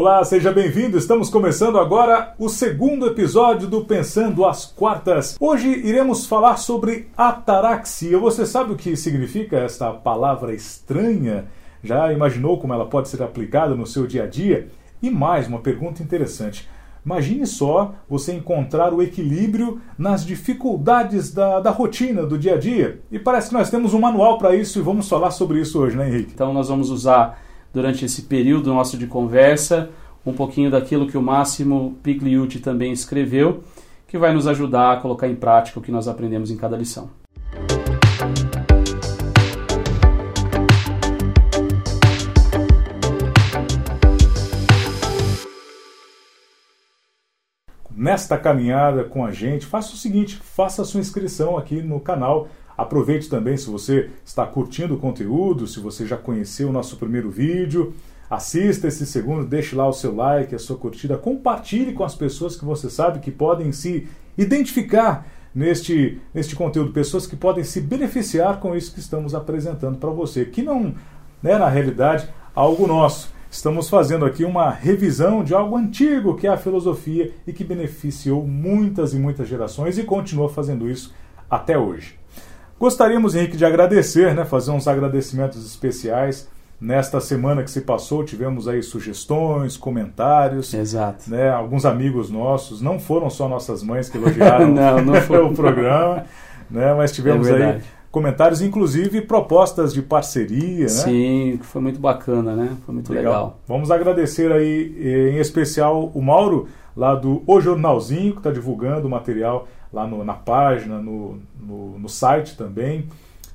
Olá, seja bem-vindo. Estamos começando agora o segundo episódio do Pensando às Quartas. Hoje iremos falar sobre ataraxia. Você sabe o que significa esta palavra estranha? Já imaginou como ela pode ser aplicada no seu dia a dia? E mais uma pergunta interessante. Imagine só você encontrar o equilíbrio nas dificuldades da, da rotina, do dia a dia. E parece que nós temos um manual para isso e vamos falar sobre isso hoje, né, Henrique? Então, nós vamos usar durante esse período nosso de conversa um pouquinho daquilo que o Máximo Pigliucci também escreveu, que vai nos ajudar a colocar em prática o que nós aprendemos em cada lição. Nesta caminhada com a gente, faça o seguinte: faça a sua inscrição aqui no canal Aproveite também se você está curtindo o conteúdo, se você já conheceu o nosso primeiro vídeo, assista esse segundo, deixe lá o seu like, a sua curtida, compartilhe com as pessoas que você sabe que podem se identificar neste, neste conteúdo, pessoas que podem se beneficiar com isso que estamos apresentando para você, que não é na realidade algo nosso. Estamos fazendo aqui uma revisão de algo antigo que é a filosofia e que beneficiou muitas e muitas gerações e continua fazendo isso até hoje. Gostaríamos, Henrique, de agradecer, né, fazer uns agradecimentos especiais. Nesta semana que se passou, tivemos aí sugestões, comentários. Exato. Né, alguns amigos nossos, não foram só nossas mães que elogiaram não, não foi. o programa, né, mas tivemos é aí comentários, inclusive propostas de parceria. Né? Sim, foi muito bacana, né? Foi muito legal. legal. Vamos agradecer aí, em especial, o Mauro, lá do O Jornalzinho, que está divulgando o material lá no, na página, no, no, no, site também.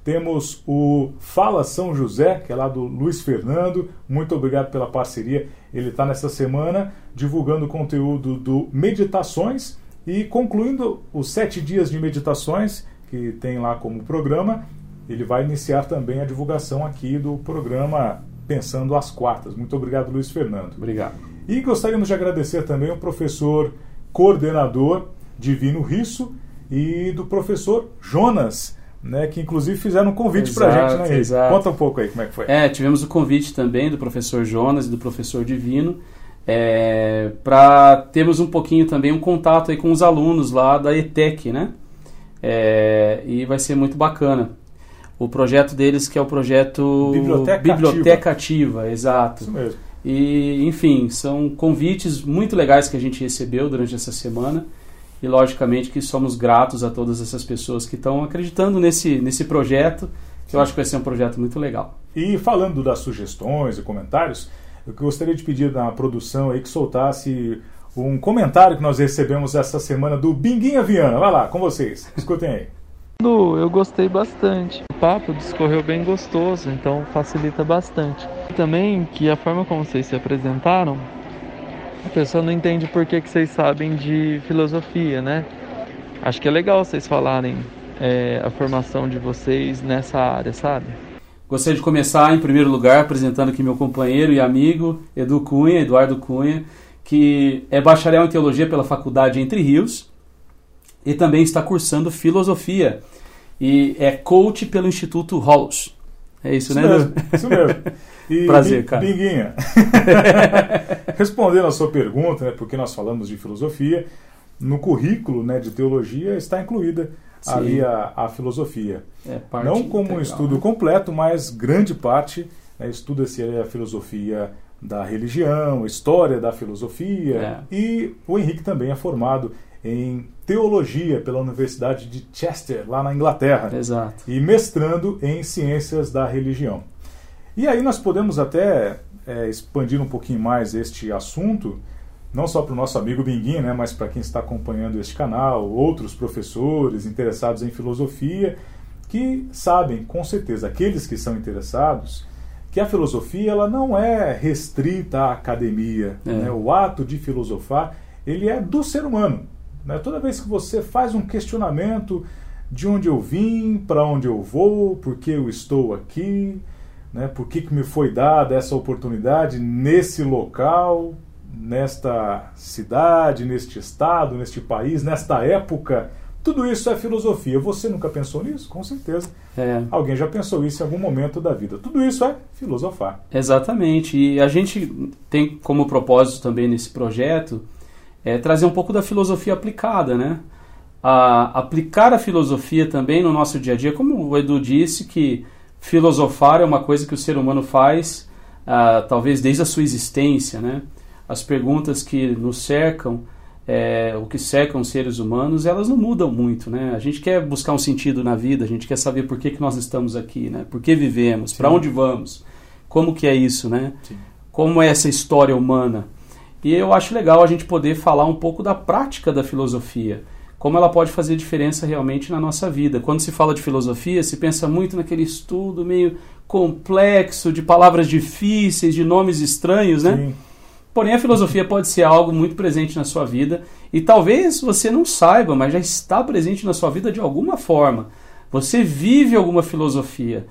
Temos o Fala São José, que é lá do Luiz Fernando. Muito obrigado pela parceria. Ele está nessa semana divulgando o conteúdo do Meditações e concluindo os sete dias de meditações que tem lá como programa. Ele vai iniciar também a divulgação aqui do programa Pensando às Quartas. Muito obrigado, Luiz Fernando. Obrigado. E gostaríamos de agradecer também o professor coordenador Divino Risso e do professor Jonas, né, que inclusive fizeram um convite para a gente, né, exato. Conta um pouco aí como é que foi. É, tivemos o convite também do professor Jonas e do professor Divino é, para termos um pouquinho também um contato aí com os alunos lá da ETEC, né? É, e vai ser muito bacana. O projeto deles que é o projeto Biblioteca, Biblioteca Ativa. Ativa exato. Isso mesmo. E, enfim, são convites muito legais que a gente recebeu durante essa semana e logicamente que somos gratos a todas essas pessoas que estão acreditando nesse, nesse projeto, que eu acho que vai ser um projeto muito legal. E falando das sugestões e comentários, eu gostaria de pedir na produção aí que soltasse um comentário que nós recebemos essa semana do Binguinha Viana. Vai lá, com vocês. Escutem aí. Eu gostei bastante. O papo discorreu bem gostoso, então facilita bastante. Também que a forma como vocês se apresentaram a pessoa não entende por que, que vocês sabem de filosofia, né? Acho que é legal vocês falarem é, a formação de vocês nessa área, sabe? Gostaria de começar, em primeiro lugar, apresentando aqui meu companheiro e amigo Edu Cunha, Eduardo Cunha, que é bacharel em teologia pela Faculdade Entre Rios e também está cursando filosofia e é coach pelo Instituto Halls. É isso, isso né? Mesmo, isso mesmo. E, Prazer, cara. Binguinha, respondendo a sua pergunta, né, porque nós falamos de filosofia, no currículo né, de teologia está incluída Sim. ali a, a filosofia. É Não como integral, um estudo né? completo, mas grande parte né, estuda-se a filosofia da religião, história da filosofia, É. e o Henrique também é formado em teologia pela Universidade de Chester, lá na Inglaterra Exato. e mestrando em ciências da religião. E aí nós podemos até é, expandir um pouquinho mais este assunto, não só para o nosso amigo Binguim, né, mas para quem está acompanhando este canal, outros professores interessados em filosofia, que sabem com certeza, aqueles que são interessados, que a filosofia ela não é restrita à academia. É. Né? O ato de filosofar ele é do ser humano. Né? Toda vez que você faz um questionamento de onde eu vim, para onde eu vou, por que eu estou aqui, né? por que, que me foi dada essa oportunidade nesse local, nesta cidade, neste estado, neste país, nesta época Tudo isso é filosofia. Você nunca pensou nisso? Com certeza. É. Alguém já pensou isso em algum momento da vida. Tudo isso é filosofar. Exatamente. E a gente tem como propósito também nesse projeto é trazer um pouco da filosofia aplicada, né? A, aplicar a filosofia também no nosso dia a dia, como o Edu disse, que filosofar é uma coisa que o ser humano faz, ah, talvez desde a sua existência, né? As perguntas que nos cercam é, o que cercam os seres humanos, elas não mudam muito, né? A gente quer buscar um sentido na vida, a gente quer saber por que, que nós estamos aqui, né? Por que vivemos, para onde vamos, como que é isso, né? Sim. Como é essa história humana. E eu acho legal a gente poder falar um pouco da prática da filosofia, como ela pode fazer diferença realmente na nossa vida. Quando se fala de filosofia, se pensa muito naquele estudo meio complexo, de palavras difíceis, de nomes estranhos, né? Sim. Porém, a filosofia pode ser algo muito presente na sua vida e talvez você não saiba, mas já está presente na sua vida de alguma forma. Você vive alguma filosofia.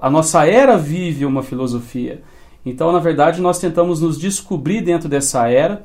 A nossa era vive uma filosofia. Então, na verdade, nós tentamos nos descobrir dentro dessa era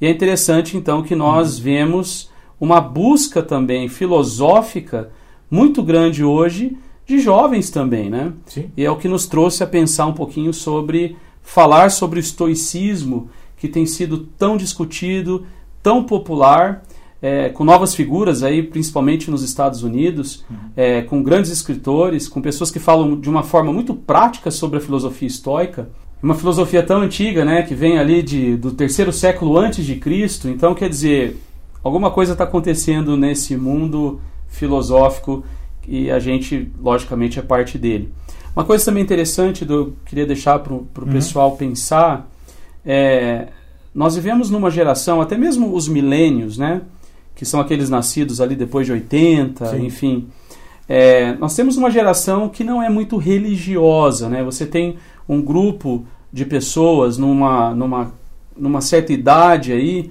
e é interessante então que nós uhum. vemos uma busca também filosófica muito grande hoje de jovens também, né? Sim. E é o que nos trouxe a pensar um pouquinho sobre falar sobre o estoicismo que tem sido tão discutido, tão popular, é, com novas figuras aí, principalmente nos Estados Unidos, uhum. é, com grandes escritores, com pessoas que falam de uma forma muito prática sobre a filosofia estoica. Uma filosofia tão antiga, né, que vem ali de, do terceiro século antes de Cristo. Então, quer dizer, alguma coisa está acontecendo nesse mundo filosófico e a gente, logicamente, é parte dele. Uma coisa também interessante que eu queria deixar para o uhum. pessoal pensar é, nós vivemos numa geração, até mesmo os milênios, né? Que são aqueles nascidos ali depois de 80, Sim. enfim. É, nós temos uma geração que não é muito religiosa, né? Você tem um grupo de pessoas numa, numa, numa certa idade aí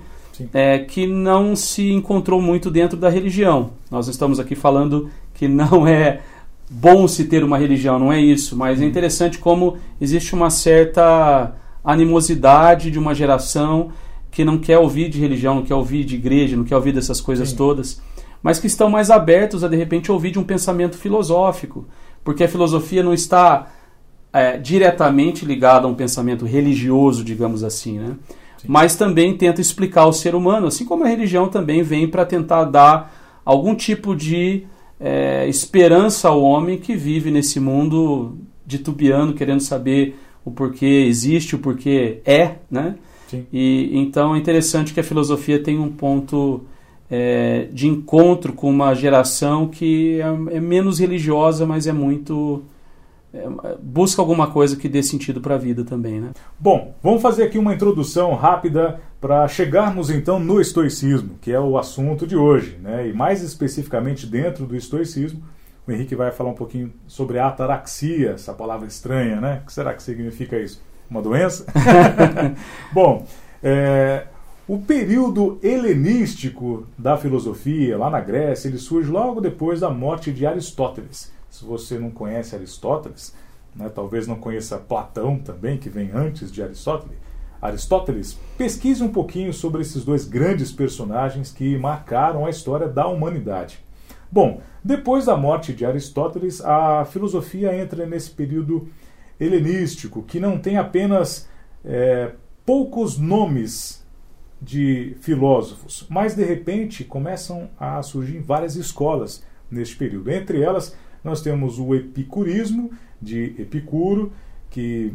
é, que não se encontrou muito dentro da religião. Nós estamos aqui falando que não é bom se ter uma religião, não é isso, mas é interessante como existe uma certa animosidade de uma geração que não quer ouvir de religião, não quer ouvir de igreja, não quer ouvir dessas coisas Sim. todas, mas que estão mais abertos a de repente ouvir de um pensamento filosófico, porque a filosofia não está é, diretamente ligada a um pensamento religioso, digamos assim, né? mas também tenta explicar o ser humano, assim como a religião também vem para tentar dar algum tipo de é, esperança ao homem que vive nesse mundo titubeando, querendo saber o porquê existe, o porquê é, né? Sim. E então é interessante que a filosofia tem um ponto é, de encontro com uma geração que é, é menos religiosa, mas é muito busca alguma coisa que dê sentido para a vida também, né? Bom, vamos fazer aqui uma introdução rápida para chegarmos então no estoicismo, que é o assunto de hoje, né? E mais especificamente dentro do estoicismo o Henrique vai falar um pouquinho sobre a ataraxia, essa palavra estranha, né? O que será que significa isso? Uma doença? Bom, é, o período helenístico da filosofia, lá na Grécia, ele surge logo depois da morte de Aristóteles. Se você não conhece Aristóteles, né, talvez não conheça Platão também, que vem antes de Aristóteles, Aristóteles, pesquise um pouquinho sobre esses dois grandes personagens que marcaram a história da humanidade. Bom, depois da morte de Aristóteles, a filosofia entra nesse período helenístico, que não tem apenas é, poucos nomes de filósofos, mas de repente começam a surgir várias escolas neste período. Entre elas, nós temos o epicurismo, de Epicuro, que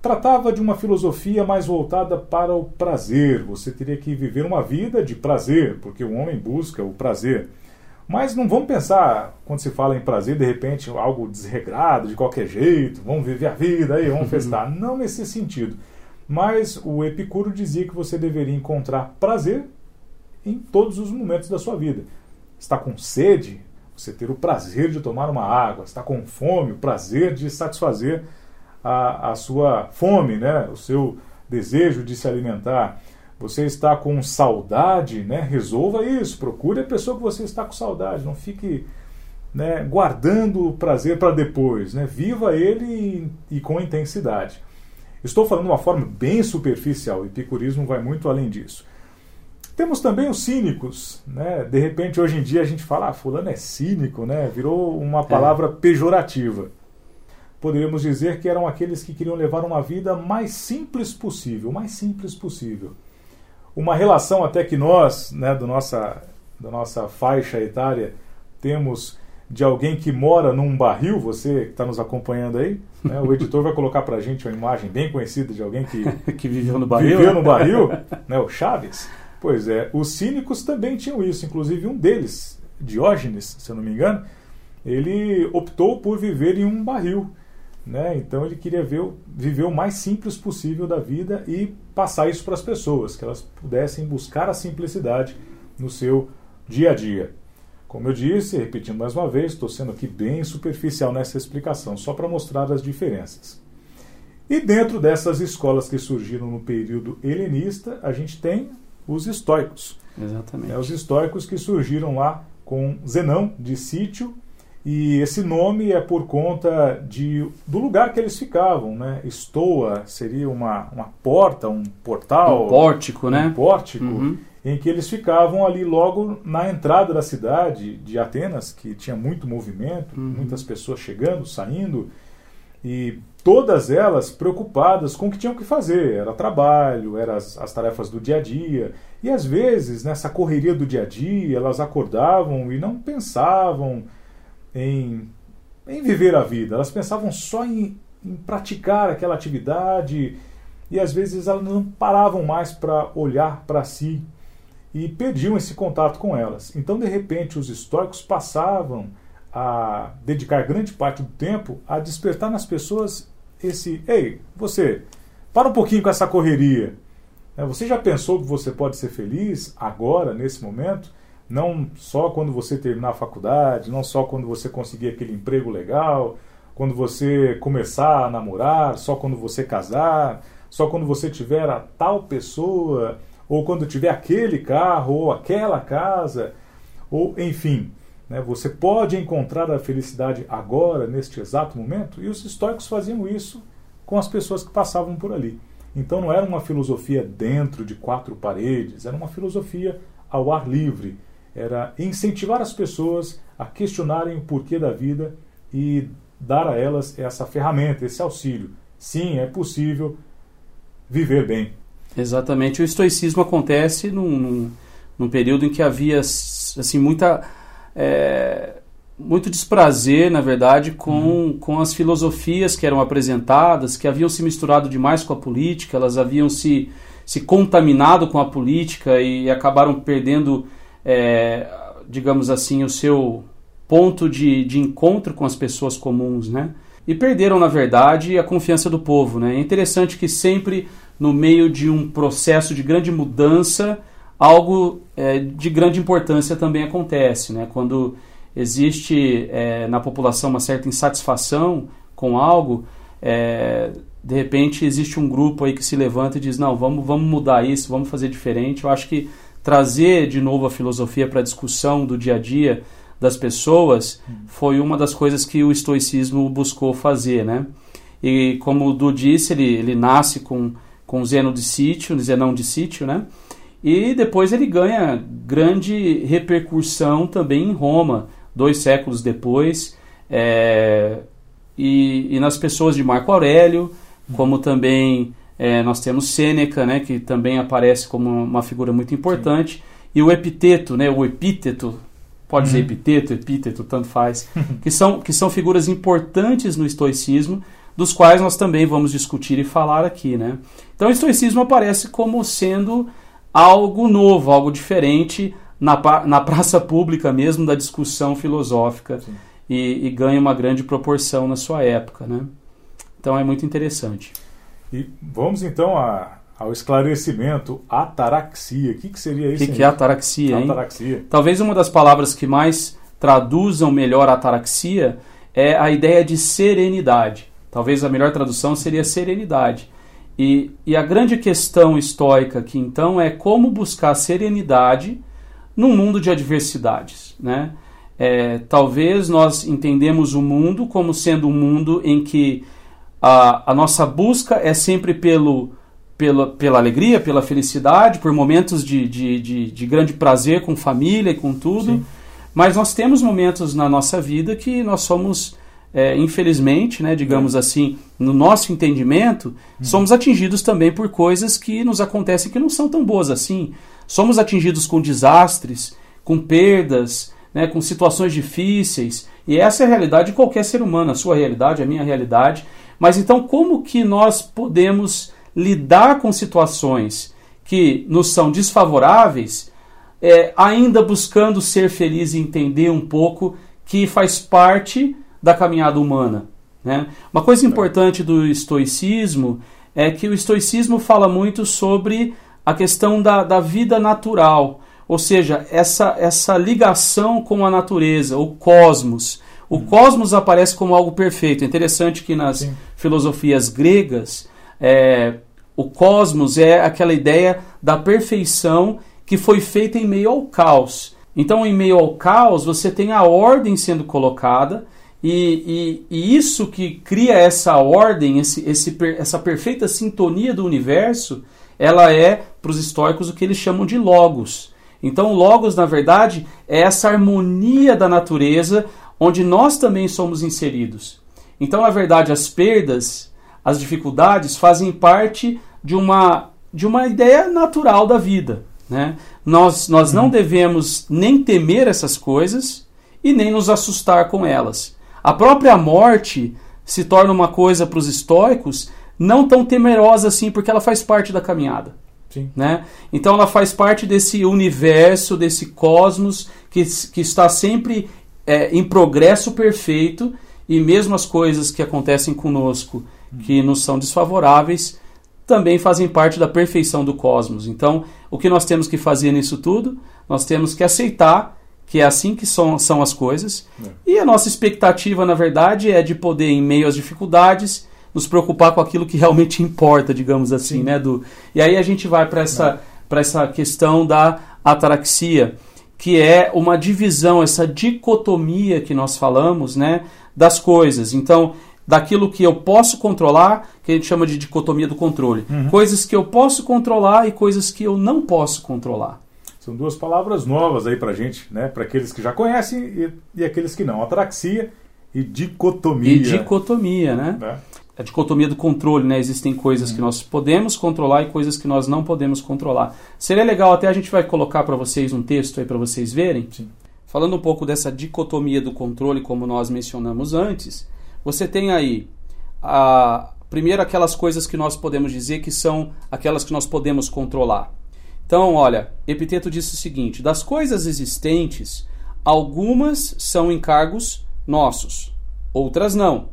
tratava de uma filosofia mais voltada para o prazer. Você teria que viver uma vida de prazer, porque o homem busca o prazer. Mas não vamos pensar, quando se fala em prazer, de repente algo desregrado, de qualquer jeito, vamos viver a vida aí, vamos festar. não nesse sentido. Mas o Epicuro dizia que você deveria encontrar prazer em todos os momentos da sua vida. Está com sede, você ter o prazer de tomar uma água. Está com fome, o prazer de satisfazer a, a sua fome, né? o seu desejo de se alimentar você está com saudade, né? resolva isso, procure a pessoa que você está com saudade, não fique né, guardando o prazer para depois, né? viva ele e, e, com intensidade. Estou falando de uma forma bem superficial, o epicurismo vai muito além disso. Temos também os cínicos, né? De repente, hoje em dia, a gente fala, ah, fulano é cínico, né? Virou uma palavra é. pejorativa. Poderíamos dizer que eram aqueles que queriam levar uma vida mais simples possível, mais simples possível. Uma relação até que nós, né, do nossa, da nossa faixa etária, temos de alguém que mora num barril, você que está nos acompanhando aí, né, o editor vai colocar para a gente uma imagem bem conhecida de alguém que, que viveu no barril, viveu no barril né, o Chaves. Pois é, os cínicos também tinham isso, inclusive um deles, Diógenes, se eu não me engano, ele optou por viver em um barril. Né? Então ele queria ver, viver o mais simples possível da vida e passar isso para as pessoas, que elas pudessem buscar a simplicidade no seu dia a dia. Como eu disse, repetindo mais uma vez, estou sendo aqui bem superficial nessa explicação, só para mostrar as diferenças. E dentro dessas escolas que surgiram no período helenista, a gente tem os estoicos. Exatamente. É, os estoicos que surgiram lá com Zenão de Sítio, e esse nome é por conta de, do lugar que eles ficavam. Né? Estoa seria uma, uma porta, um portal. Um pórtico, um né? pórtico. Uhum em que eles ficavam ali logo na entrada da cidade de Atenas, que tinha muito movimento, uhum. muitas pessoas chegando, saindo, e todas elas preocupadas com o que tinham que fazer. Era trabalho, eram as, as tarefas do dia a dia. E às vezes, nessa correria do dia a dia, elas acordavam e não pensavam em, em viver a vida, elas pensavam só em, em praticar aquela atividade e às vezes elas não paravam mais para olhar para si e perdiam esse contato com elas. Então, de repente, os estoicos passavam a dedicar grande parte do tempo a despertar nas pessoas esse: ei, você, para um pouquinho com essa correria. Né, você já pensou que você pode ser feliz agora, nesse momento? Não só quando você terminar a faculdade, não só quando você conseguir aquele emprego legal, quando você começar a namorar, só quando você casar, só quando você tiver a tal pessoa ou quando tiver aquele carro, ou aquela casa, ou enfim. Né, você pode encontrar a felicidade agora, neste exato momento, e os estoicos faziam isso com as pessoas que passavam por ali. Então não era uma filosofia dentro de quatro paredes, era uma filosofia ao ar livre. Era incentivar as pessoas a questionarem o porquê da vida e dar a elas essa ferramenta, esse auxílio. Sim, é possível viver bem. Exatamente. O estoicismo acontece num, num, num período em que havia assim muita é, muito desprazer, na verdade, com, uhum. com as filosofias que eram apresentadas, que haviam se misturado demais com a política, elas haviam se, se contaminado com a política e acabaram perdendo, é, digamos assim, o seu ponto de, de encontro com as pessoas comuns, né? E perderam, na verdade, a confiança do povo, né? É interessante que sempre no meio de um processo de grande mudança, algo é, de grande importância também acontece. Né? Quando existe é, na população uma certa insatisfação com algo, é, de repente existe um grupo aí que se levanta e diz: não, vamos, vamos mudar isso, vamos fazer diferente. Eu acho que trazer de novo a filosofia para a discussão do dia a dia das pessoas foi uma das coisas que o estoicismo buscou fazer. Né? E como o Du disse, ele, ele nasce com com Zeno de Sítio, Zenão de Sítio, né? E depois ele ganha grande repercussão também em Roma, dois séculos depois, é, e, e, nas pessoas de Marco Aurélio, como também é, nós temos Sêneca, né, que também aparece como uma figura muito importante, Sim. e o epiteto, né, o epíteto, pode uhum. ser epiteto, epíteto, tanto faz, que são, que são figuras importantes no estoicismo, dos quais nós também vamos discutir e falar aqui. Né? Então o estoicismo aparece como sendo algo novo, algo diferente na, na praça pública mesmo da discussão filosófica e, e, ganha uma grande proporção na sua época. Né? Então é muito interessante. E vamos então a, ao esclarecimento, ataraxia. O que, que seria isso? O que, que, é ataraxia, hein? Ataraxia. Talvez uma das palavras que mais traduzam melhor a ataraxia é a ideia de serenidade. Talvez a melhor tradução seria serenidade. E, e a grande questão estoica aqui, então, é como buscar serenidade num mundo de adversidades. Né? É, talvez nós entendemos o mundo como sendo um mundo em que a, a nossa busca é sempre pelo, pela, pela alegria, pela felicidade, por momentos de, de, de, de grande prazer com família e com tudo. Sim. Mas nós temos momentos na nossa vida que nós somos, é, infelizmente, né, digamos assim, no nosso entendimento, uhum. somos atingidos também por coisas que nos acontecem que não são tão boas assim. Somos atingidos com desastres, com perdas, né, com situações difíceis. E essa é a realidade de qualquer ser humano, a sua realidade, a minha realidade. Mas então, como que nós podemos lidar com situações que nos são desfavoráveis, é, ainda buscando ser feliz e entender um pouco que faz parte da caminhada humana. Né? Uma coisa importante do estoicismo é que o estoicismo fala muito sobre a questão da, da vida natural, ou seja, essa, essa ligação com a natureza, o cosmos. O hum. cosmos aparece como algo perfeito. É interessante que nas Sim. filosofias gregas, é, o cosmos é aquela ideia da perfeição que foi feita em meio ao caos. Então, em meio ao caos, você tem a ordem sendo colocada, e, e, e isso que cria essa ordem, esse, esse, essa perfeita sintonia do universo, ela é, para os históricos, o que eles chamam de logos. Então, logos, na verdade, é essa harmonia da natureza onde nós também somos inseridos. Então, na verdade, as perdas, as dificuldades fazem parte de uma, de uma ideia natural da vida. Né? Nós, nós não uhum. devemos nem temer essas coisas e nem nos assustar com elas. A própria morte se torna uma coisa para os estoicos não tão temerosa assim, porque ela faz parte da caminhada. Sim. Né? Então ela faz parte desse universo, desse cosmos que, que está sempre é, em progresso perfeito e mesmo as coisas que acontecem conosco que nos são desfavoráveis também fazem parte da perfeição do cosmos. Então, o que nós temos que fazer nisso tudo? Nós temos que aceitar que é assim que são, são as coisas. É. E a nossa expectativa, na verdade, é de poder, em meio às dificuldades, nos preocupar com aquilo que realmente importa, digamos assim, Sim. né, do E aí a gente vai para essa, para essa questão da ataraxia, que é uma divisão, essa dicotomia que nós falamos, né, das coisas. Então, daquilo que eu posso controlar, que a gente chama de dicotomia do controle. Uhum. Coisas que eu posso controlar e coisas que eu não posso controlar. São duas palavras novas aí pra gente, né? Para aqueles que já conhecem e, e aqueles que não. Atraxia e dicotomia. E dicotomia, né? É. A dicotomia do controle, né? Existem coisas uhum. que nós podemos controlar e coisas que nós não podemos controlar. Seria legal, até a gente vai colocar para vocês um texto aí para vocês verem. Sim. Falando um pouco dessa dicotomia do controle, como nós mencionamos antes, você tem aí a primeiro aquelas coisas que nós podemos dizer que são aquelas que nós podemos controlar. Então, olha, Epiteto disse o seguinte: das coisas existentes, algumas são encargos nossos, outras não.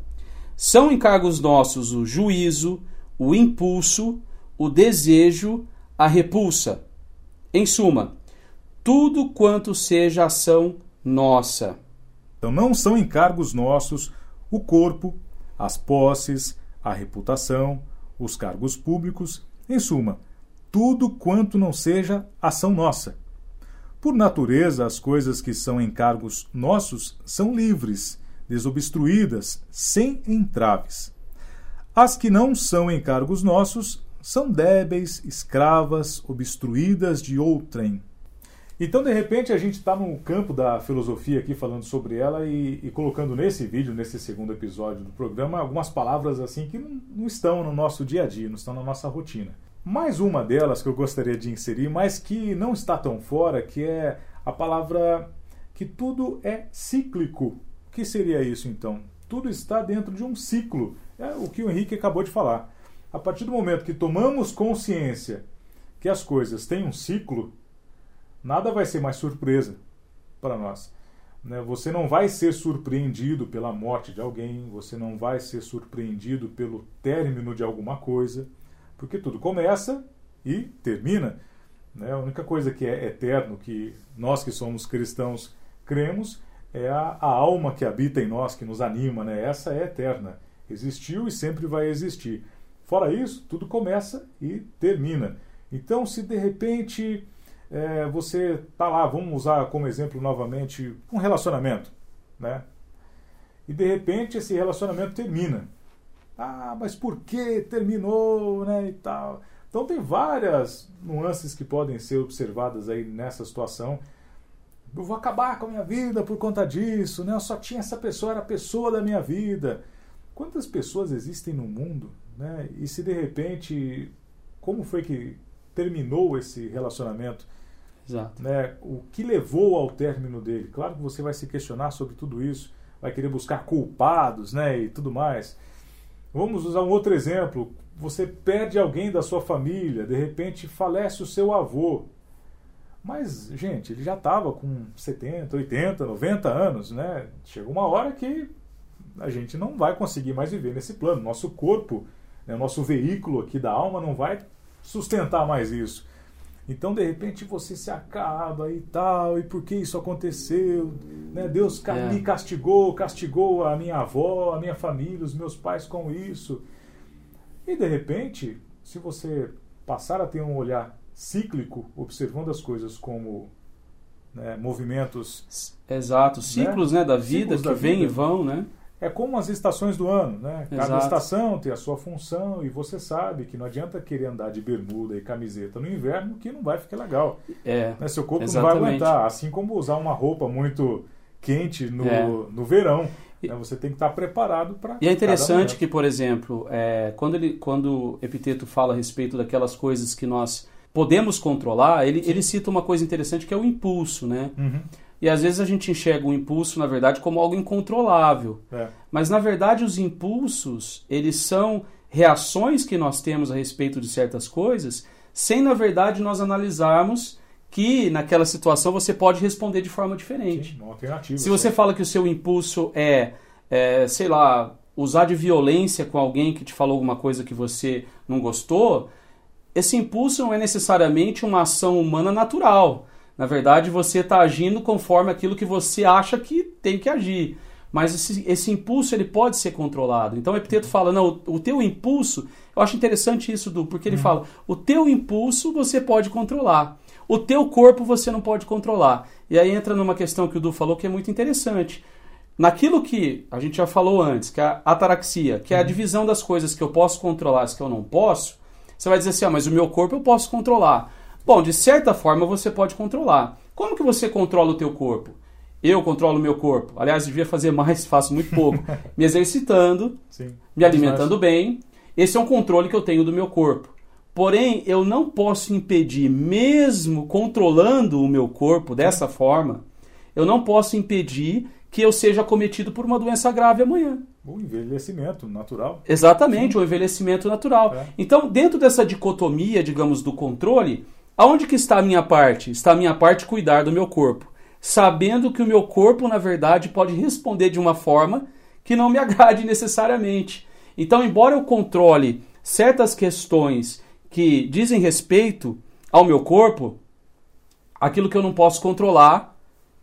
São encargos nossos o juízo, o impulso, o desejo, a repulsa. Em suma, tudo quanto seja ação nossa. Então não são encargos nossos o corpo, as posses, a reputação, os cargos públicos, em suma, tudo quanto não seja ação nossa. Por natureza, as coisas que são encargos nossos são livres, desobstruídas, sem entraves. As que não são encargos nossos são débeis, escravas, obstruídas de outrem. Então, de repente, a gente está no campo da filosofia aqui falando sobre ela e, e, colocando nesse vídeo, nesse segundo episódio do programa, algumas palavras assim que não, não, estão no nosso dia a dia, não estão na nossa rotina. Mais uma delas que eu gostaria de inserir, mas que não está tão fora, que é a palavra que tudo é cíclico. O que seria isso então? Tudo está dentro de um ciclo. É o que o Henrique acabou de falar. A partir do momento que tomamos consciência que as coisas têm um ciclo, nada vai ser mais surpresa para nós. Né? Você não vai ser surpreendido pela morte de alguém, você não vai ser surpreendido pelo término de alguma coisa, porque tudo começa e termina. Né? A única coisa que é eterno, que nós que somos cristãos cremos, é a, a alma que habita em nós, que nos anima. Né? Essa é eterna. Existiu e sempre vai existir. Fora isso, tudo começa e termina. Então, se de repente é, você tá lá, vamos usar como exemplo novamente um relacionamento, né? E de repente esse relacionamento termina. Ah, mas por que terminou, né, e tal? Então tem várias nuances que podem ser observadas aí nessa situação. Eu vou acabar com a minha vida por conta disso, né? Eu só tinha essa pessoa, era a pessoa da minha vida. Quantas pessoas existem no mundo, né? E se de repente, como foi que terminou esse relacionamento? Exato. Né? O que levou ao término dele? Claro que você vai se questionar sobre tudo isso, vai querer buscar culpados, né? E tudo mais. Vamos usar um outro exemplo. Você perde alguém da sua família, de repente falece o seu avô. Mas, gente, ele já estava com 70, 80, 90 anos, né? Chega uma hora que a gente não vai conseguir mais viver nesse plano. Nosso corpo, né, nosso veículo aqui da alma não vai sustentar mais isso. Então, de repente, você se acaba e tal, e por que isso aconteceu? Né? Deus É. me castigou, castigou a minha avó, a minha família, os meus pais com isso. E, de repente, se você passar a ter um olhar cíclico, observando as coisas como né, movimentos Exato. Ciclos né, da vida Ciclos que vêm e vão, né? É como as estações do ano, né? Cada Exato. estação tem a sua função e você sabe que não adianta querer andar de bermuda e camiseta no inverno que não vai ficar legal. É. Né? Seu corpo não Exatamente. vai aguentar. Assim como usar uma roupa muito quente no, É. no verão. E- né? Você tem que estar preparado para. E é interessante que, por exemplo, é, quando, ele, quando Epiteto fala a respeito daquelas coisas que nós podemos controlar, ele, ele cita uma coisa interessante que é o impulso, né? Uhum. E às vezes a gente enxerga o impulso, na verdade, como algo incontrolável. É. Mas na verdade os impulsos, eles são reações que nós temos a respeito de certas coisas, sem na verdade nós analisarmos que naquela situação você pode responder de forma diferente. Sim, uma alternativa. Se você fala que o seu impulso é, é, sei lá, usar de violência com alguém que te falou alguma coisa que você não gostou, esse impulso não é necessariamente uma ação humana natural. Na verdade, você está agindo conforme aquilo que você acha que tem que agir. Mas esse, esse impulso ele pode ser controlado. Então o Epiteto fala, não, o, o teu impulso, eu acho interessante isso, Du, porque ele fala, o teu impulso você pode controlar. O teu corpo você não pode controlar. E aí entra numa questão que o Du falou que é muito interessante. Naquilo que a gente já falou antes, que é a ataraxia, que é a divisão das coisas que eu posso controlar e as que eu não posso, você vai dizer assim, ah, mas o meu corpo eu posso controlar. Bom, de certa forma você pode controlar. Como que você controla o teu corpo? Eu controlo o meu corpo. Aliás, devia fazer mais, faço muito pouco. Me exercitando, Sim. me alimentando bem. Esse é um controle que eu tenho do meu corpo. Porém, eu não posso impedir, mesmo controlando o meu corpo dessa forma, eu não posso impedir que eu seja cometido por uma doença grave amanhã. O envelhecimento natural. Exatamente, o envelhecimento natural. É. Então, dentro dessa dicotomia, digamos, do controle, aonde que está a minha parte? Está a minha parte cuidar do meu corpo, sabendo que o meu corpo, na verdade, pode responder de uma forma que não me agrade necessariamente. Então, embora eu controle certas questões que dizem respeito ao meu corpo, aquilo que eu não posso controlar,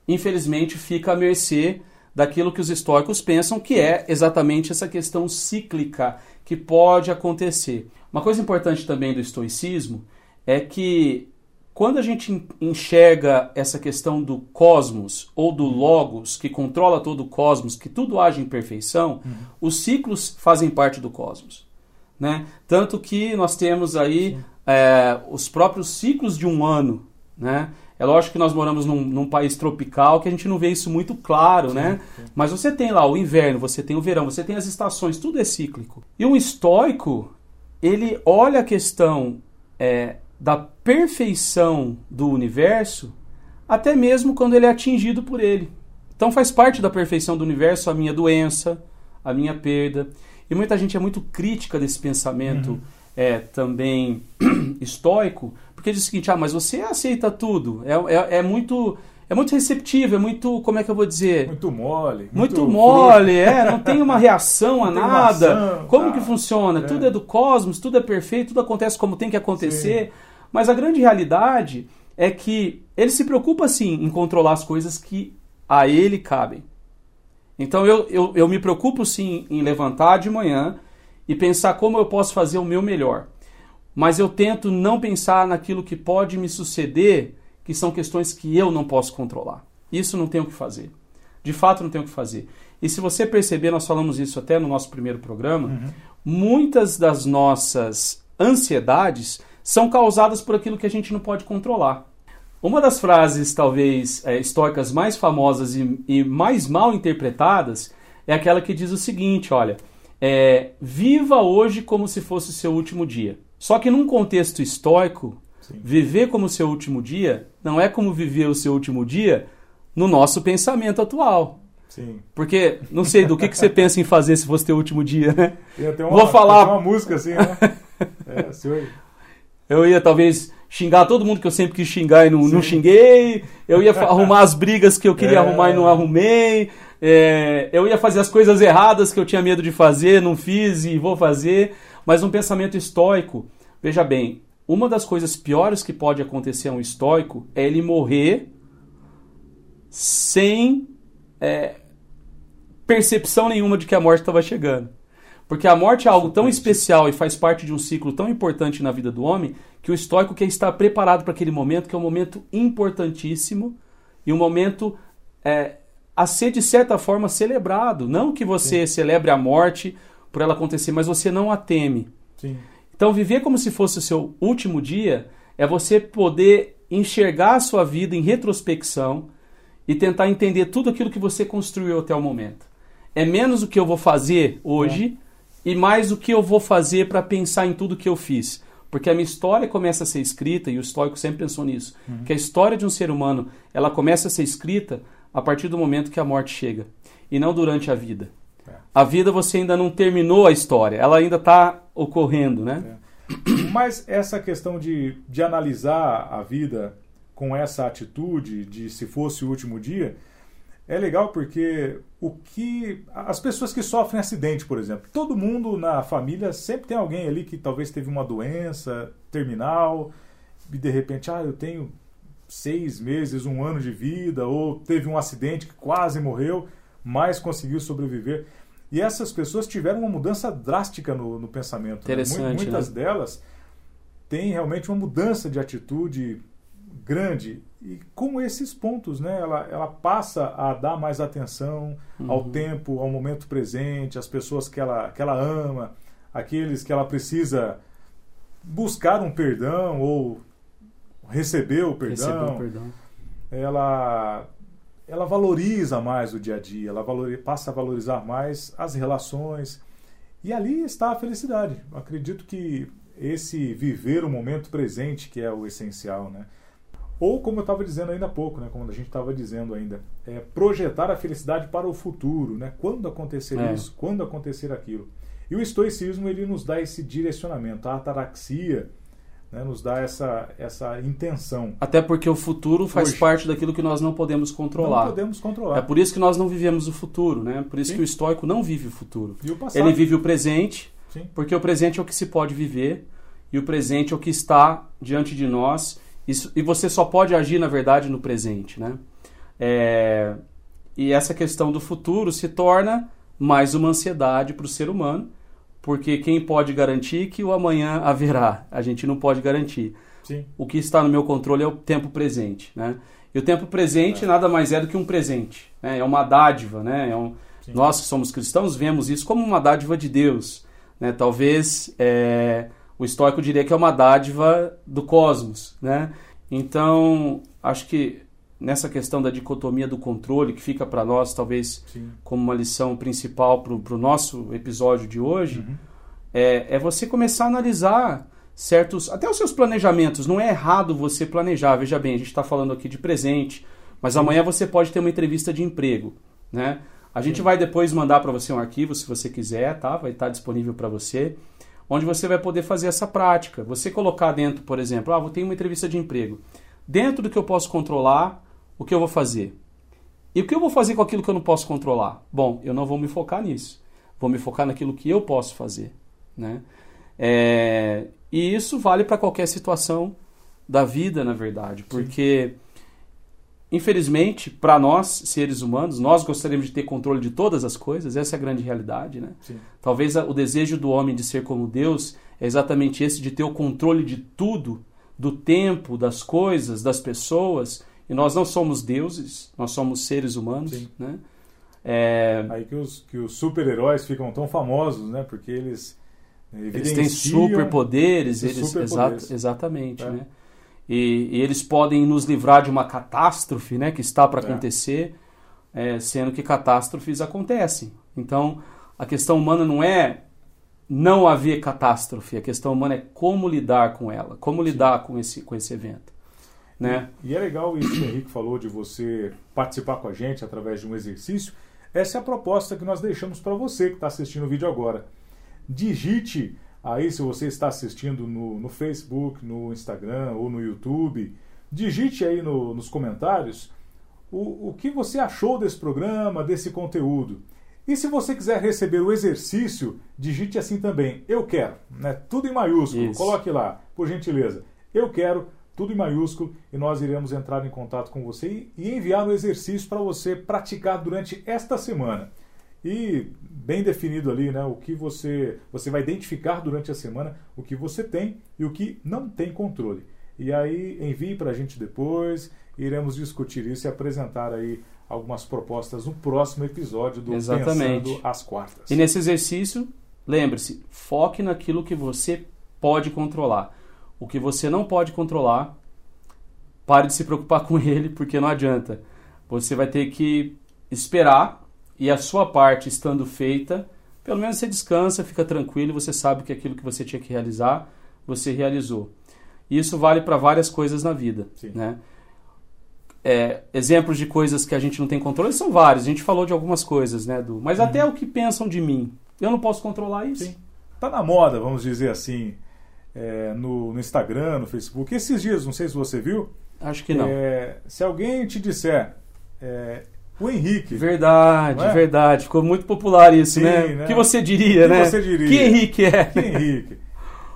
infelizmente, fica à mercê daquilo que os estoicos pensam que é exatamente essa questão cíclica que pode acontecer. Uma coisa importante também do estoicismo é que quando a gente enxerga essa questão do cosmos ou do logos que controla todo o cosmos, que tudo age em perfeição, os ciclos fazem parte do cosmos. Né? Tanto que nós temos aí é, os próprios ciclos de um ano. Né? É lógico que nós moramos num, num país tropical que a gente não vê isso muito claro, né? Mas você tem lá o inverno, você tem o verão, você tem as estações, tudo é cíclico. E um estoico, ele olha a questão é, da perfeição do universo, até mesmo quando ele é atingido por ele. Então faz parte da perfeição do universo a minha doença, a minha perda. E muita gente é muito crítica desse pensamento é, também estoico, porque diz o seguinte: ah, mas você aceita tudo. É, é, é muito. É muito receptivo, é muito, como é que eu vou dizer? Muito mole. Muito, mole, é, não tem uma reação a nada. maçã, como tá. que funciona? É. Tudo é do cosmos, tudo é perfeito, tudo acontece como tem que acontecer. Mas a grande realidade é que ele se preocupa sim em controlar as coisas que a ele cabem. Então eu, eu, eu me preocupo sim em levantar de manhã e pensar como eu posso fazer o meu melhor. Mas eu tento não pensar naquilo que pode me suceder, que são questões que eu não posso controlar. Isso não tenho o que fazer. De fato, não tenho o que fazer. E se você perceber, nós falamos isso até no nosso primeiro programa, muitas das nossas ansiedades são causadas por aquilo que a gente não pode controlar. Uma das frases, talvez, é, históricas mais famosas e, e, mais mal interpretadas é aquela que diz o seguinte: olha, é, viva hoje como se fosse o seu último dia. Só que num contexto histórico, Sim. viver como seu último dia não é como viver o seu último dia no nosso pensamento atual. Sim. Porque, não sei, do que, que você pensa em fazer se fosse teu último dia, né? Uma, Vou falar. uma música assim, né? é, senhor. Eu ia talvez xingar todo mundo que eu sempre quis xingar e não, não xinguei. Eu ia arrumar as brigas que eu queria é. arrumar e não arrumei. É, eu ia fazer as coisas erradas que eu tinha medo de fazer, não fiz e vou fazer. Mas um pensamento estoico, veja bem, uma das coisas piores que pode acontecer a um estoico é ele morrer sem é, percepção nenhuma de que a morte estava chegando. Porque a morte é algo tão especial e faz parte de um ciclo tão importante na vida do homem que o estoico quer estar preparado para aquele momento, que é um momento importantíssimo e um momento é, a ser, de certa forma, celebrado. Não que você Sim. celebre a morte por ela acontecer, mas você não a teme. Sim. Então, viver como se fosse o seu último dia é você poder enxergar a sua vida em retrospecção e tentar entender tudo aquilo que você construiu até o momento. É menos o que eu vou fazer hoje é. E mais o que eu vou fazer para pensar em tudo que eu fiz. Porque a minha história começa a ser escrita, e o histórico sempre pensou nisso, uhum. que a história de um ser humano, ela começa a ser escrita a partir do momento que a morte chega, e não durante a vida. É. A vida você ainda não terminou a história, ela ainda está ocorrendo, né? É. Mas essa questão de, de analisar a vida com essa atitude de se fosse o último dia, é legal porque o que as pessoas que sofrem acidente, por exemplo, todo mundo na família sempre tem alguém ali que talvez teve uma doença terminal e de repente, ah, eu tenho seis meses, um ano de vida, ou teve um acidente que quase morreu, mas conseguiu sobreviver. E essas pessoas tiveram uma mudança drástica no, no pensamento. Né? Interessante, né? Muitas né? delas têm realmente uma mudança de atitude grande e com esses pontos, né, ela, ela passa a dar mais atenção uhum. ao tempo, ao momento presente, às pessoas que ela, que ela ama, aqueles que ela precisa buscar um perdão ou receber o perdão. Receber o perdão. Ela, ela valoriza mais o dia a dia, ela valoriza, passa a valorizar mais as relações. E ali está a felicidade. Eu acredito que esse viver o momento presente que é o essencial, né? Ou, como eu estava dizendo ainda há pouco, né, como a gente estava dizendo ainda, é projetar a felicidade para o futuro, né, quando acontecer é. isso, quando acontecer aquilo. E o estoicismo ele nos dá esse direcionamento, a ataraxia né, nos dá essa, essa intenção. Até porque o futuro faz Hoje, parte daquilo que nós não podemos controlar. Não podemos controlar. É por isso que nós não vivemos o futuro, né? Por isso Sim. que o estoico não vive o futuro. E o passado. Ele vive o presente, Sim. porque o presente é o que se pode viver e o presente é o que está diante de nós isso, e você só pode agir, na verdade, no presente. Né? É, e essa questão do futuro se torna mais uma ansiedade para o ser humano, porque quem pode garantir que o amanhã haverá? A gente não pode garantir. Sim. O que está no meu controle é o tempo presente. Né? E o tempo presente é. nada mais é do que um presente. Né? É uma dádiva. Né? É um, nós que somos cristãos vemos isso como uma dádiva de Deus. Né? Talvez. É, o estoico diria que é uma dádiva do cosmos, né? Então, acho que nessa questão da dicotomia do controle, que fica para nós, talvez, Sim. como uma lição principal para o nosso episódio de hoje, uhum. é, é você começar a analisar certos. até os seus planejamentos. Não é errado você planejar. Veja bem, a gente está falando aqui de presente, mas Sim. amanhã você pode ter uma entrevista de emprego, né? A gente Sim. vai depois mandar para você um arquivo, se você quiser, tá? Vai estar disponível para você onde você vai poder fazer essa prática. Você colocar dentro, por exemplo, ah, vou ter uma entrevista de emprego. Dentro do que eu posso controlar, o que eu vou fazer? E o que eu vou fazer com aquilo que eu não posso controlar? Bom, eu não vou me focar nisso. Vou me focar naquilo que eu posso fazer. Né? É, e isso vale para qualquer situação da vida, na verdade, porque Infelizmente, para nós, seres humanos, nós gostaríamos de ter controle de todas as coisas, essa é a grande realidade, né? Sim. Talvez o desejo do homem de ser como Deus é exatamente esse de ter o controle de tudo, do tempo, das coisas, das pessoas, e nós não somos deuses, nós somos seres humanos, Sim. né? É... Aí que os, que os super-heróis ficam tão famosos, né? Porque eles Eles têm superpoderes, eles superpoderes. exa exatamente, É. né? E, e eles podem nos livrar de uma catástrofe, né, que está para É. acontecer, é, sendo que catástrofes acontecem. Então, a questão humana não é não haver catástrofe, a questão humana é como lidar com ela, como lidar com esse, com esse evento, né? E é legal isso que o Henrique falou de você participar com a gente através de um exercício. Essa é a proposta que nós deixamos para você que está assistindo o vídeo agora. Digite aí, se você está assistindo no, no Facebook, no Instagram ou no YouTube, digite aí no- nos comentários o, o que você achou desse programa, desse conteúdo. E se você quiser receber o exercício, digite assim também, eu quero, né? Tudo em maiúsculo, Isso. coloque lá, por gentileza. Eu quero, tudo em maiúsculo, e nós iremos entrar em contato com você e, e enviar o exercício para você praticar durante esta semana. E bem definido ali, né, o que você você vai identificar durante a semana o que você tem e o que não tem controle. E aí envie para a gente depois, iremos discutir isso e apresentar aí algumas propostas no próximo episódio do Exatamente. Pensando às Quartas. E nesse exercício, lembre-se, foque naquilo que você pode controlar. O que você não pode controlar, pare de se preocupar com ele, porque não adianta. Você vai ter que esperar e a sua parte estando feita, pelo menos você descansa, fica tranquilo, você sabe que aquilo que você tinha que realizar, você realizou. Isso vale para várias coisas na vida, Sim. né? É, exemplos de coisas que a gente não tem controle são vários. A gente falou de algumas coisas, né, Du? Mas até o que pensam de mim, eu não posso controlar isso. Sim. Tá na moda, vamos dizer assim, é, no, no Instagram, no Facebook. Esses dias, não sei se você viu, Acho que não. é, se alguém te disser é, o Henrique, Verdade, é? verdade. Ficou muito popular isso, Sim, né? né? O que você diria, que né? você diria? Que Henrique é? que Henrique.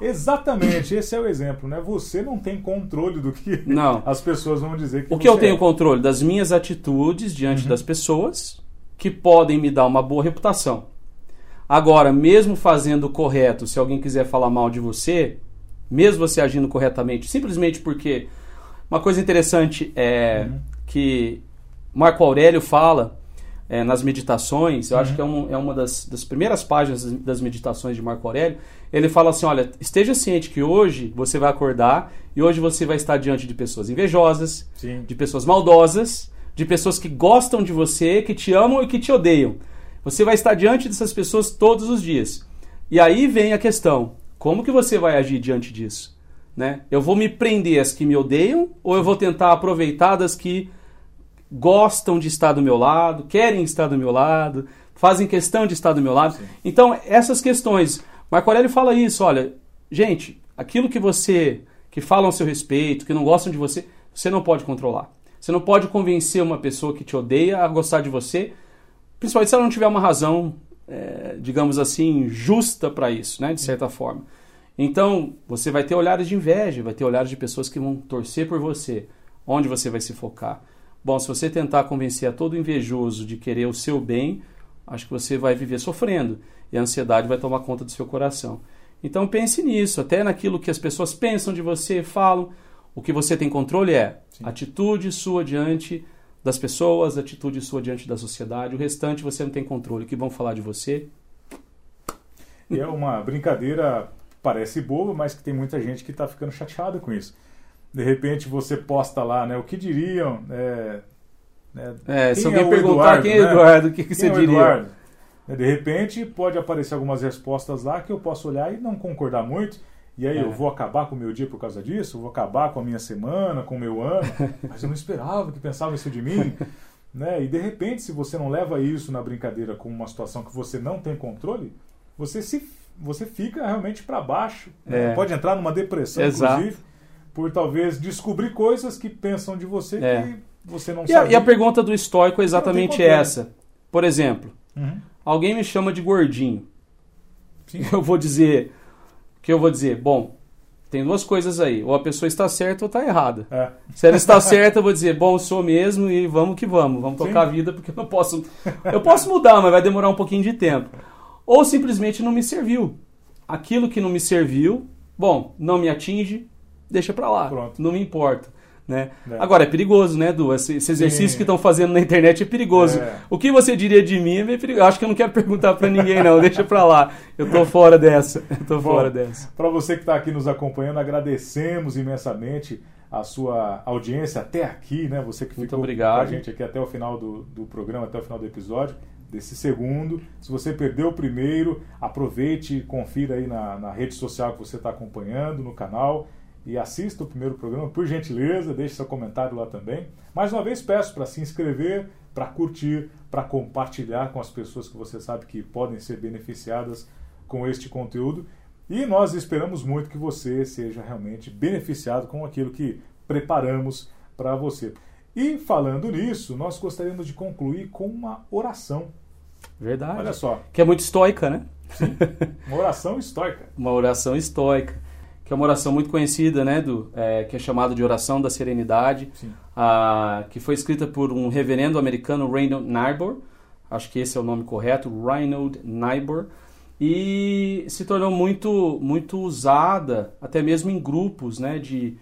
Exatamente, esse é o exemplo, né? Você não tem controle do que Não. as pessoas vão dizer que O que eu tenho é. controle das minhas atitudes diante Uhum. das pessoas que podem me dar uma boa reputação. Agora, mesmo fazendo o correto, se alguém quiser falar mal de você, mesmo você agindo corretamente, simplesmente porque uma coisa interessante é Uhum. que Marco Aurélio fala é, nas meditações, eu acho Uhum. que é, um- é uma das, das primeiras páginas das- das meditações de Marco Aurélio, ele fala assim, olha, esteja ciente que hoje você vai acordar e hoje você vai estar diante de pessoas invejosas, Sim. de pessoas maldosas, de pessoas que gostam de você, que te amam e que te odeiam. Você vai estar diante dessas pessoas todos os dias. E aí vem a questão: como que você vai agir diante disso? Né? Eu vou me prender às que me odeiam ou eu vou tentar aproveitar das que gostam de estar do meu lado, querem estar do meu lado, fazem questão de estar do meu lado? Sim. Então, essas questões. Marco Aurélio fala isso, olha, gente, aquilo que você que falam a seu respeito, que não gostam de você, você não pode controlar. Você não pode convencer uma pessoa que te odeia a gostar de você, principalmente se ela não tiver uma razão, é, digamos assim, justa para isso, né, de certa forma. Então, você vai ter olhares de inveja, vai ter olhares de pessoas que vão torcer por você. Onde você vai se focar? Bom, se você tentar convencer a todo invejoso de querer o seu bem, acho que você vai viver sofrendo e a ansiedade vai tomar conta do seu coração. Então pense nisso, até naquilo que as pessoas pensam de você, falam. O que você tem controle é Sim. atitude sua diante das pessoas, atitude sua diante da sociedade. O restante você não tem controle. O que vão falar de você? E é uma brincadeira, parece boba, mas que tem muita gente que está ficando chateada com isso. De repente você posta lá, né? O que diriam? É, né, É, se quem alguém o perguntar quem é né? Eduardo, o que, que você é diria? Eduardo? Né, De repente pode aparecer algumas respostas lá que eu posso olhar e não concordar muito. E aí É. eu vou acabar com o meu dia por causa disso? Vou acabar com a minha semana, com o meu ano? Mas eu não esperava que pensavam isso de mim. Né? E de repente, se você não leva isso na brincadeira como uma situação que você não tem controle, você se você fica realmente para baixo. né? É. Pode entrar numa depressão, Exato. inclusive, por talvez descobrir coisas que pensam de você É. que você não E a, sabe. e a pergunta do estoico é exatamente essa. Por exemplo, Uhum. alguém me chama de gordinho. Sim. Eu vou dizer. O que eu vou dizer? Bom, tem duas coisas aí. Ou a pessoa está certa ou está errada. É. Se ela está certa, eu vou dizer, bom, sou mesmo e vamos que vamos. Vamos Sim. tocar a vida, porque eu não posso. Eu posso mudar, mas vai demorar um pouquinho de tempo. Ou simplesmente não me serviu. Aquilo que não me serviu, bom, não me atinge, deixa pra lá. Pronto. Não me importa. Né? É. Agora, é perigoso, né, Du? Esse, esse exercício Sim. que estão fazendo na internet é perigoso. É. O que você diria de mim é meio perigoso. Acho que eu não quero perguntar pra ninguém, não. Deixa pra lá. Eu tô fora dessa. Eu tô Bom, fora dessa. Para você que está aqui nos acompanhando, agradecemos imensamente a sua audiência até aqui, né? Você que ficou com a gente aqui até o final do, do programa, até o final do episódio, desse segundo. Se você perdeu o primeiro, aproveite e confira aí na, na rede social que você está acompanhando, no canal, e assista o primeiro programa, por gentileza, deixe seu comentário lá também. Mais uma vez peço para se inscrever, para curtir, para compartilhar com as pessoas que você sabe que podem ser beneficiadas com este conteúdo. E nós esperamos muito que você seja realmente beneficiado com aquilo que preparamos para você. E falando nisso, nós gostaríamos de concluir com uma oração. Verdade. Olha só, Que é muito estoica, né? uma oração estoica. Uma oração estoica. Que é uma oração muito conhecida, né, Du? É, que é chamada de Oração da Serenidade. Que foi escrita por um reverendo americano, Reinhold Niebuhr. Acho que esse é o nome correto, Reinhold Niebuhr. E se tornou muito, muito usada, até mesmo em grupos, né, de,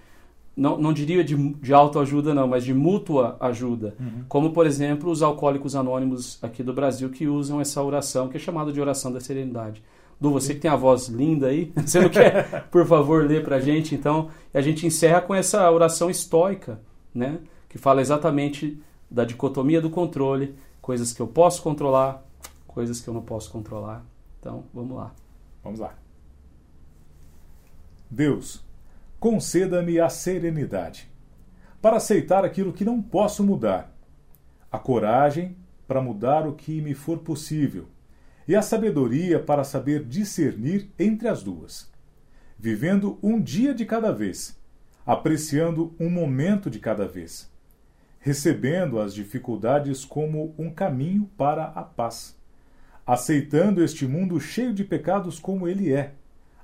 não, não diria de, de autoajuda não, mas de mútua ajuda. Como, por exemplo, os alcoólicos anônimos aqui do Brasil que usam essa oração, que é chamada de oração da serenidade. Du, você que tem a voz linda aí, você não quer, por favor, ler pra gente? Então, a gente encerra com essa oração estoica, né? Que fala exatamente da dicotomia do controle, coisas que eu posso controlar, coisas que eu não posso controlar. Então, vamos lá. Vamos lá. Deus, conceda-me a serenidade para aceitar aquilo que não posso mudar, a coragem para mudar o que me for possível e a sabedoria para saber discernir entre as duas, vivendo um dia de cada vez, apreciando um momento de cada vez, recebendo as dificuldades como um caminho para a paz aceitando este mundo cheio de pecados como ele é,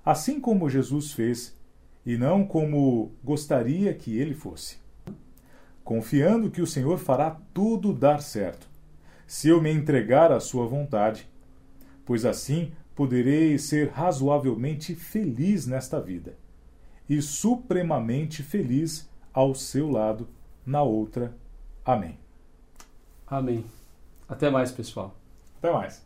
assim como Jesus fez, e não como gostaria que ele fosse. Confiando que o Senhor fará tudo dar certo, se eu me entregar à sua vontade, pois assim poderei ser razoavelmente feliz nesta vida e supremamente feliz ao seu lado na outra. Amém. Amém. Até mais, pessoal. Até mais.